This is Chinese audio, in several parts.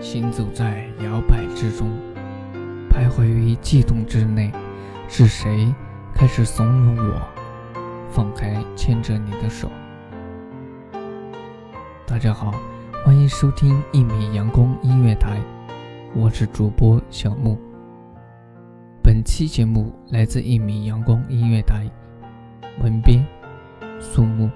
行走在摇摆之中，徘徊于悸动之内，是谁开始怂恿我放开牵着你的手？大家好，欢迎收听一米阳光音乐台，我是主播小木。本期节目来自一米阳光音乐台，文编苏木。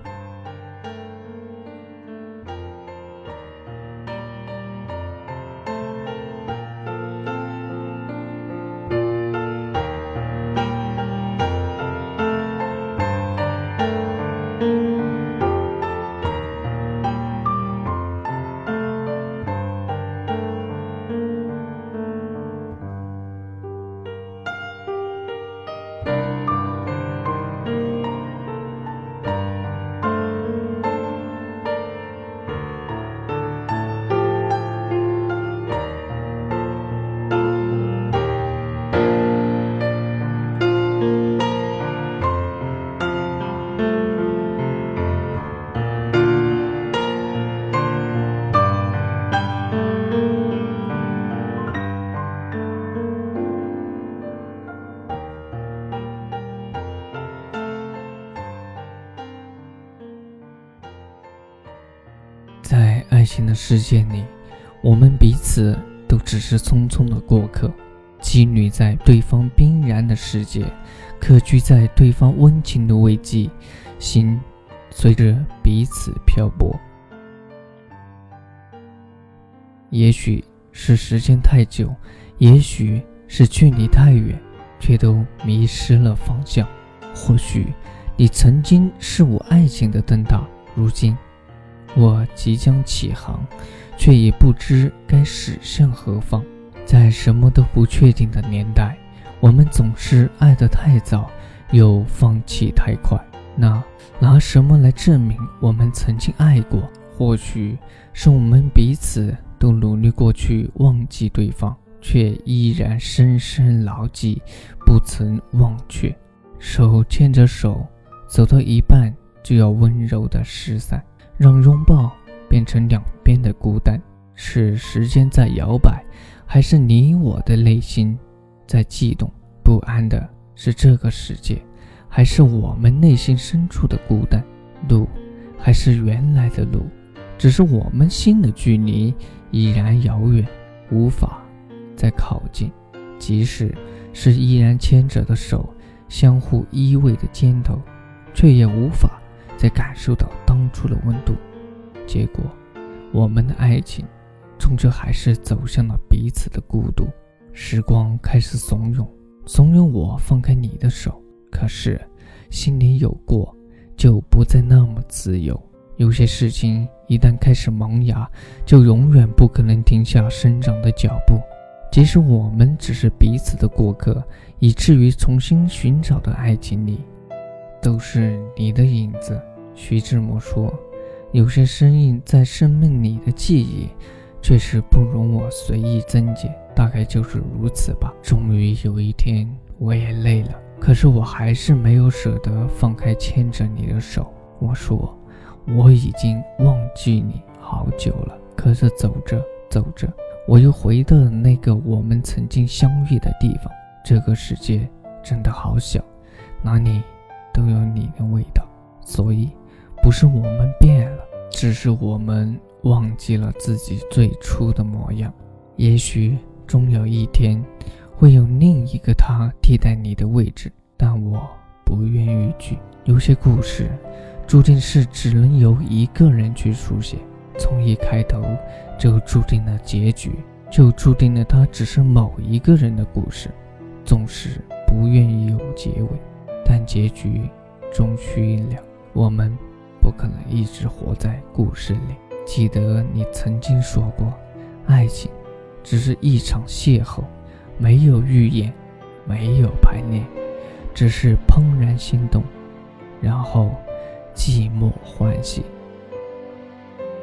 爱情的世界里，我们彼此都只是匆匆的过客，羁旅在对方冰然的世界，客居在对方温情的慰藉，心随着彼此漂泊。也许是时间太久，也许是距离太远，却都迷失了方向。或许你曾经是我爱情的灯塔，如今。我即将起航，却也不知该驶向何方。在什么都不确定的年代，我们总是爱得太早，又放弃太快。那拿什么来证明我们曾经爱过？或许是我们彼此都努力过去忘记对方，却依然深深牢记，不曾忘却。手牵着手，走到一半就要温柔的失散。让拥抱变成两边的孤单，是时间在摇摆，还是你我的内心在悸动？不安的是这个世界，还是我们内心深处的孤单？路还是原来的路，只是我们心的距离已然遥远，无法再靠近。即使是依然牵着的手，相互依偎的肩头，却也无法。在感受到当初的温度，结果，我们的爱情终究还是走向了彼此的孤独。时光开始怂恿，怂恿我放开你的手。可是，心里有过，就不再那么自由。有些事情一旦开始萌芽，就永远不可能停下生长的脚步。即使我们只是彼此的过客，以至于重新寻找的爱情里。都是你的影子，徐志摩说：“有些声音在生命里的记忆，却是不容我随意增减。大概就是如此吧。”终于有一天，我也累了，可是我还是没有舍得放开牵着你的手。我说：“我已经忘记你好久了。可是走着走着，我又回到了那个我们曾经相遇的地方。这个世界真的好小，哪里都有你的味道。所以，不是我们变了，只是我们忘记了自己最初的模样。也许终有一天，会有另一个他替代你的位置，但我不愿逾矩。有些故事，注定是只能由一个人去书写，从一开头就注定了结局，就注定了它只是某一个人的故事。纵使不愿意有结尾，但结局终须了。我们不可能一直活在故事里。记得你曾经说过，爱情只是一场邂逅，没有预演，没有排练，只是怦然心动，然后寂寞欢喜。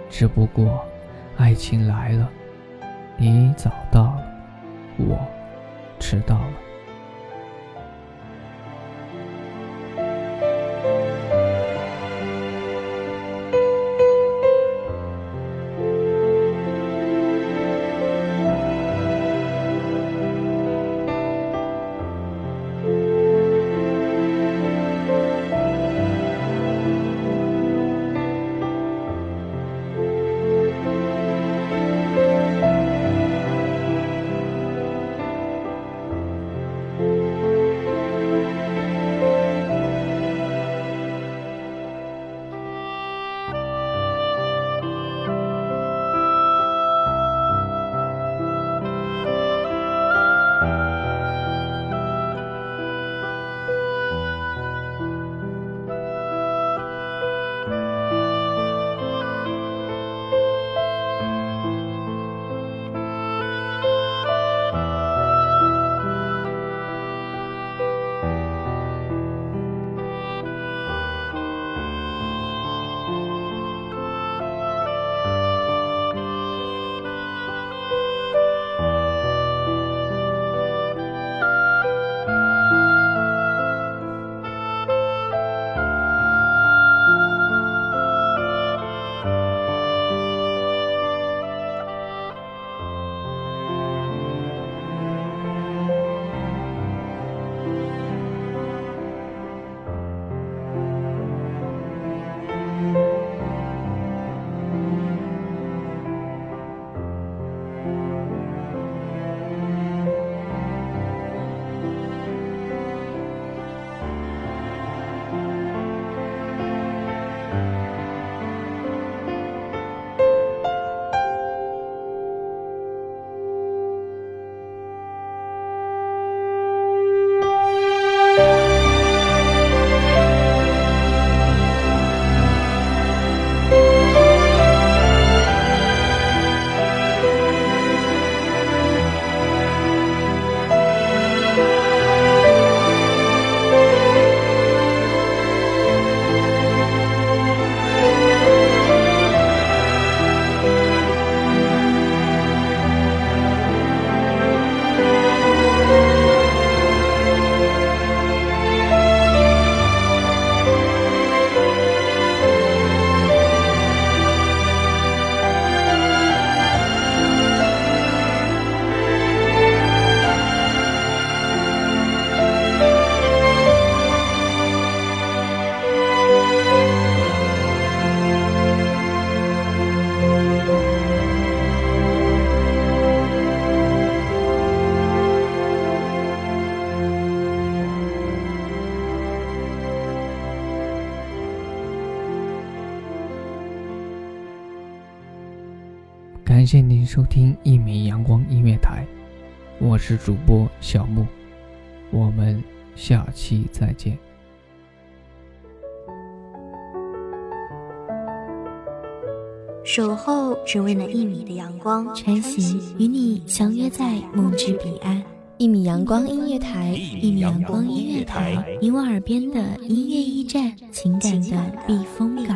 只不过，爱情来了，你早到了，我迟到了。感谢您收听一米阳光音乐台，我是主播小木，我们下期再见。守候只为那一米的阳光，穿行与你相约在梦之彼岸。一米阳光音乐台，一米阳光音乐台，你我耳边的音乐驿站，情感的避风港。